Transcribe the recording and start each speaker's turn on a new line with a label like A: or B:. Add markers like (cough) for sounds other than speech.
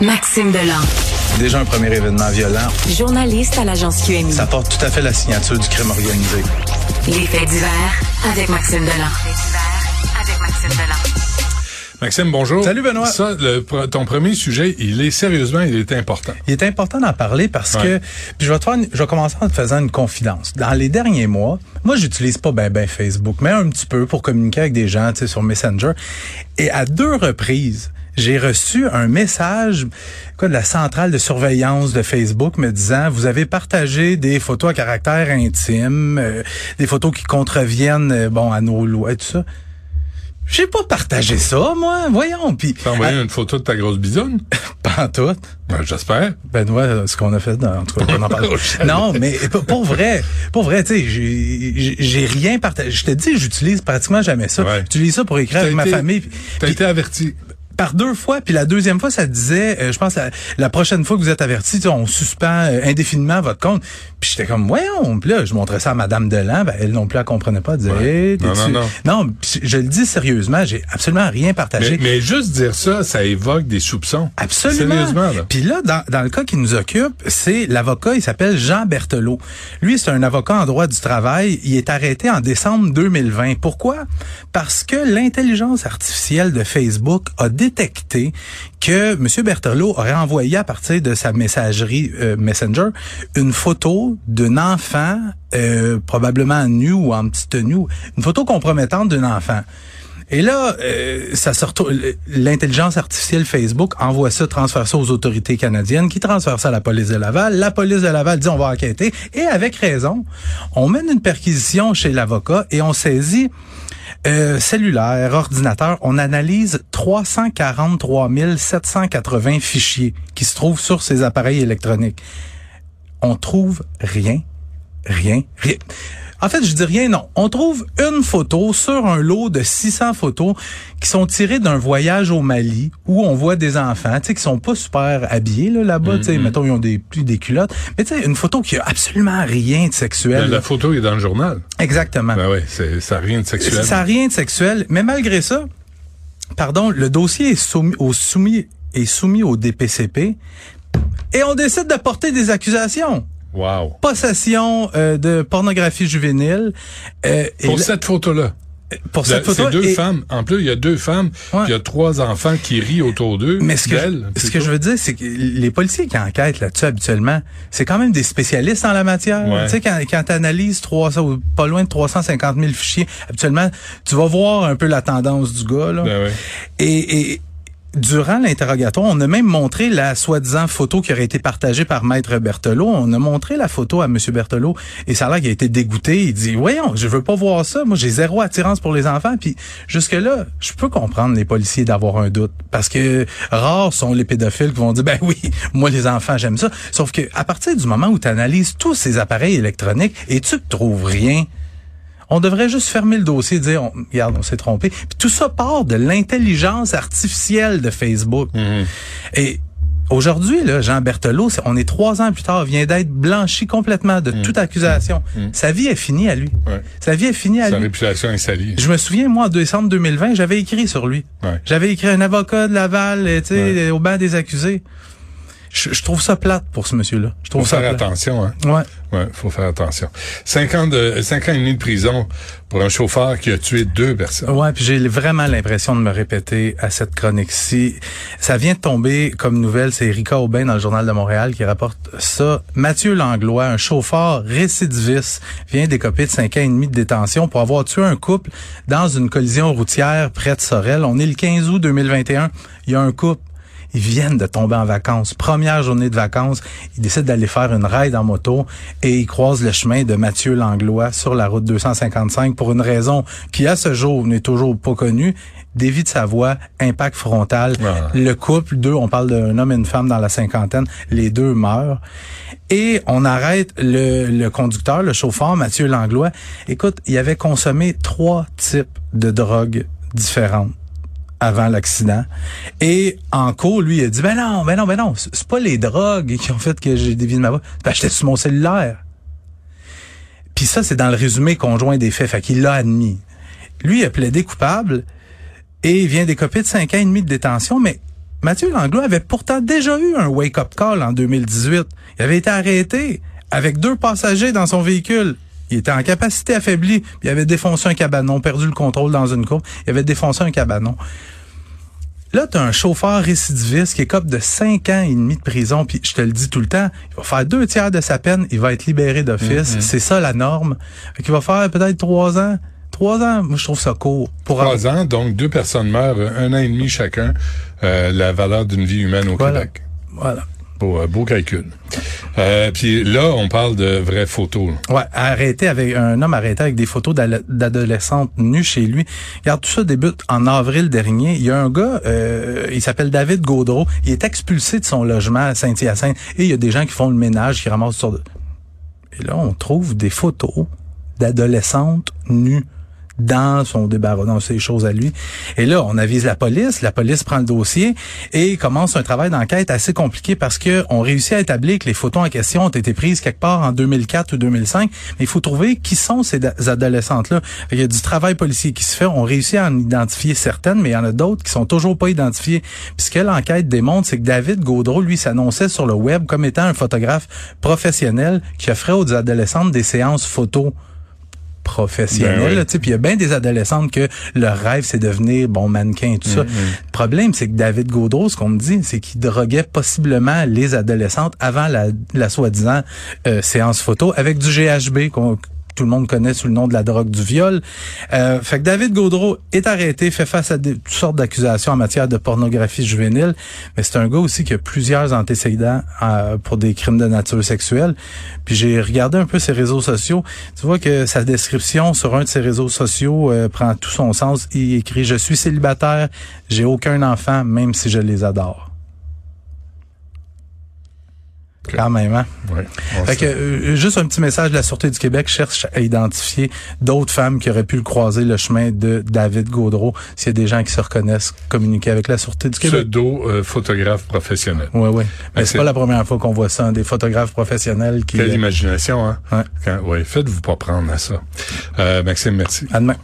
A: Maxime Delan.
B: Déjà un premier événement violent.
A: Journaliste à l'agence QMI.
B: Ça porte tout à fait la signature du crime organisé.
A: Les faits divers avec Maxime Delan. avec Maxime Delan.
C: Maxime, bonjour.
B: Salut, Benoît.
C: Ça, le, ton premier sujet, il est sérieusement, il est important.
B: Il est important d'en parler parce que, puis je vais te faire, je vais commencer en te faisant une confidence. Dans les derniers mois, moi, j'utilise pas ben ben Facebook, mais un petit peu pour communiquer avec des gens, tu sais, sur Messenger. Et à deux reprises, j'ai reçu un message quoi, de la centrale de surveillance de Facebook me disant vous avez partagé des photos à caractère intime, euh, des photos qui contreviennent euh, bon à nos lois et tout ça. J'ai pas partagé ça, moi. Voyons. Puis.
C: T'as envoyé une photo de ta grosse bisonne? (laughs)
B: pas en tout.
C: Ben, j'espère.
B: Benoît, ce qu'on a fait, dans, en tout cas, on en parle. (laughs) non, mais pour vrai, pour vrai, tu sais, j'ai rien partagé. Je te dis, j'utilise pratiquement jamais ça. J'utilise ça pour écrire avec ma famille.
C: T'as été averti
B: par deux fois, puis la deuxième fois, ça disait, euh, je pense, la, prochaine fois que vous êtes averti, on suspend euh, indéfiniment votre compte. Puis j'étais comme, voyons, puis là, je montrais ça à Madame Delan, ben, elle non plus, elle comprenait pas, elle disait,
C: non, non, non,
B: non. je le dis sérieusement, j'ai absolument rien partagé.
C: Mais, juste dire ça, ça évoque des soupçons.
B: Absolument. Sérieusement, là. Puis là, dans, dans le cas qui nous occupe, c'est l'avocat, il s'appelle Jean Berthelot. Lui, c'est un avocat en droit du travail. Il est arrêté en décembre 2020. Pourquoi? Parce que l'intelligence artificielle de Facebook a détecté que M. Berthelot aurait envoyé à partir de sa messagerie euh, Messenger une photo d'un enfant, euh, probablement nu ou en petite tenue, une photo compromettante d'un enfant. Et là, euh, ça l'intelligence artificielle Facebook envoie ça, transfère ça aux autorités canadiennes, qui transfèrent ça à la police de Laval. La police de Laval dit on va enquêter et avec raison, on mène une perquisition chez l'avocat et on saisit euh, cellulaire, ordinateur, on analyse 343 780 fichiers qui se trouvent sur ces appareils électroniques. On trouve rien, rien, rien. En fait, je dis rien, non. On trouve une photo sur un lot de 600 photos qui sont tirées d'un voyage au Mali où on voit des enfants, tu sais, qui sont pas super habillés là, là-bas, tu sais, mm-hmm. mettons, ils ont des, plus des culottes. Mais tu sais, une photo qui a absolument rien de sexuel.
C: Ben, la photo est dans le journal.
B: Exactement.
C: Ben oui, ça n'a rien de sexuel.
B: Ça n'a rien de sexuel. Mais malgré ça, pardon, le dossier est soumis au, soumis, est soumis au DPCP et on décide de porter des accusations.
C: Wow.
B: Possession euh, de pornographie juvénile.
C: Euh, pour cette photo-là.
B: Pour cette photo.
C: C'est deux femmes. En plus, il y a deux femmes. Il y a trois enfants qui rient autour d'eux.
B: Mais ce que, je, ce que je veux dire, c'est que les policiers qui enquêtent là-dessus habituellement, c'est quand même des spécialistes en la matière. Tu sais, quand, quand tu analyses 300, pas loin de 350 000 fichiers, habituellement, tu vas voir un peu la tendance du gars. Là.
C: Ben
B: et, et Durant l'interrogatoire, on a même montré la soi-disant photo qui aurait été partagée par Maître Berthelot. On a montré la photo à M. Berthelot et ça a l'air qu'il a été dégoûté. Il dit, voyons, je veux pas voir ça. Moi, j'ai zéro attirance pour les enfants. Puis jusque-là, je peux comprendre les policiers d'avoir un doute. Parce que rares sont les pédophiles qui vont dire, ben oui, moi, les enfants, j'aime ça. Sauf que à partir du moment où tu analyses tous ces appareils électroniques et tu ne trouves rien, on devrait juste fermer le dossier et dire, regarde, on s'est trompé. Puis tout ça part de l'intelligence artificielle de Facebook.
C: Mhm.
B: Et Aujourd'hui, là, Jean Berthelot, on est trois ans plus tard, vient d'être blanchi complètement de mhm. toute accusation. Mhm. Sa vie est finie à lui. Sa vie est finie à lui.
C: Sa réputation est salie.
B: Je me souviens, moi, en décembre 2020, j'avais écrit sur lui. J'avais écrit un avocat de Laval, tu sais, au banc des accusés. Je, trouve ça plate pour ce monsieur-là. Je trouve
C: faut faire attention, hein.
B: Ouais.
C: Ouais, faut faire attention. Cinq ans de, cinq ans et demi de prison pour un chauffeur qui a tué deux personnes.
B: Ouais, puis j'ai vraiment l'impression de me répéter à cette chronique-ci. Ça vient de tomber comme nouvelle, c'est Erika Aubin dans le Journal de Montréal qui rapporte ça. Mathieu Langlois, un chauffeur récidiviste, vient d'écoper de cinq ans et demi de détention pour avoir tué un couple dans une collision routière près de Sorel. On est le 15 août 2021. Il y a un couple ils viennent de tomber en vacances. Première journée de vacances, ils décident d'aller faire une ride en moto et ils croisent le chemin de Mathieu Langlois sur la route 255 pour une raison qui, à ce jour, n'est toujours pas connue. Dévie de sa voix, impact frontal.
C: Ah.
B: Le couple, deux, on parle d'un homme et une femme dans la cinquantaine, les deux meurent. Et on arrête le, le conducteur, le chauffeur, Mathieu Langlois. Écoute, il avait consommé trois types de drogues différentes avant l'accident. Et en cours, lui, il a dit, ben non, ben non, ben non, c'est pas les drogues qui ont fait que j'ai dévié ma voix. Ben, j'étais sur mon cellulaire. Puis ça, c'est dans le résumé conjoint des faits. Fait qu'il l'a admis. Lui, il a plaidé coupable et il vient d'écoper de cinq ans et demi de détention, mais Mathieu Langlois avait pourtant déjà eu un wake-up call en 2018. Il avait été arrêté avec deux passagers dans son véhicule. Il était en capacité affaiblie, puis il avait défoncé un cabanon, perdu le contrôle dans une courbe. Il avait défoncé un cabanon. Là, tu as un chauffeur récidiviste qui est cop de 5 ans et demi de prison, puis je te le dis tout le temps, il va faire deux tiers de sa peine, il va être libéré d'office.
C: Mhm.
B: C'est ça la norme. Fait qu'il va faire peut-être trois ans. Trois ans, moi je trouve ça court. Pour
C: Trois ans, donc deux personnes meurent, un an et demi chacun, euh, la valeur d'une vie humaine au
B: Voilà.
C: Québec.
B: Voilà.
C: Beau, beau calcul. Euh, Puis là, on parle de vraies photos.
B: Ouais, arrêté avec un homme arrêté avec des photos d'adolescentes nues chez lui. Regarde, tout ça débute en avril dernier. Il y a un gars, euh, il s'appelle David Gaudreau. Il est expulsé de son logement à Saint-Hyacinthe et il y a des gens qui font le ménage, qui ramassent sur. Et là, on trouve des photos d'adolescentes nues dans son débarras, dans ses choses à lui. Et là, on avise la police, la police prend le dossier et commence un travail d'enquête assez compliqué parce que on réussit à établir que les photos en question ont été prises quelque part en 2004 ou 2005, mais il faut trouver qui sont ces adolescentes-là. Qu'il y a du travail policier qui se fait, on réussit à en identifier certaines, mais il y en a d'autres qui sont toujours pas identifiées. Puis ce que l'enquête démontre, c'est que David Gaudreau, lui, s'annonçait sur le web comme étant un photographe professionnel qui offrait aux adolescentes des séances photos professionnelles.
C: Ben oui.
B: là, tu sais, Puis il y a bien des adolescentes que leur rêve, c'est devenir bon mannequin et tout ça. Le problème, c'est que David Gaudreau, ce qu'on me dit, c'est qu'il droguait possiblement les adolescentes avant la, la soi-disant euh, séance photo avec du GHB qu'on tout le monde connaît sous le nom de la drogue du viol. Euh, fait que David Gaudreau est arrêté, fait face à des, toutes sortes d'accusations en matière de pornographie juvénile, mais c'est un gars aussi qui a plusieurs antécédents euh, pour des crimes de nature sexuelle. Puis j'ai regardé un peu ses réseaux sociaux. Tu vois que sa description sur un de ses réseaux sociaux euh, prend tout son sens. Il écrit « Je suis célibataire, j'ai aucun enfant, même si je les adore ». Quand même, hein? Fait que, euh, juste un petit message la Sûreté du Québec cherche à identifier d'autres femmes qui auraient pu le croiser le chemin de David Gaudreau. S'il y a des gens qui se reconnaissent, communiquer avec la Sûreté du Québec.
C: Pseudo euh, photographe professionnel.
B: Oui, oui. Mais c'est pas la première fois qu'on voit ça, hein, des photographes professionnels qui...
C: Quelle imagination, hein? Quand- ouais, faites-vous pas prendre à ça. Euh, Maxime, merci.
B: À demain.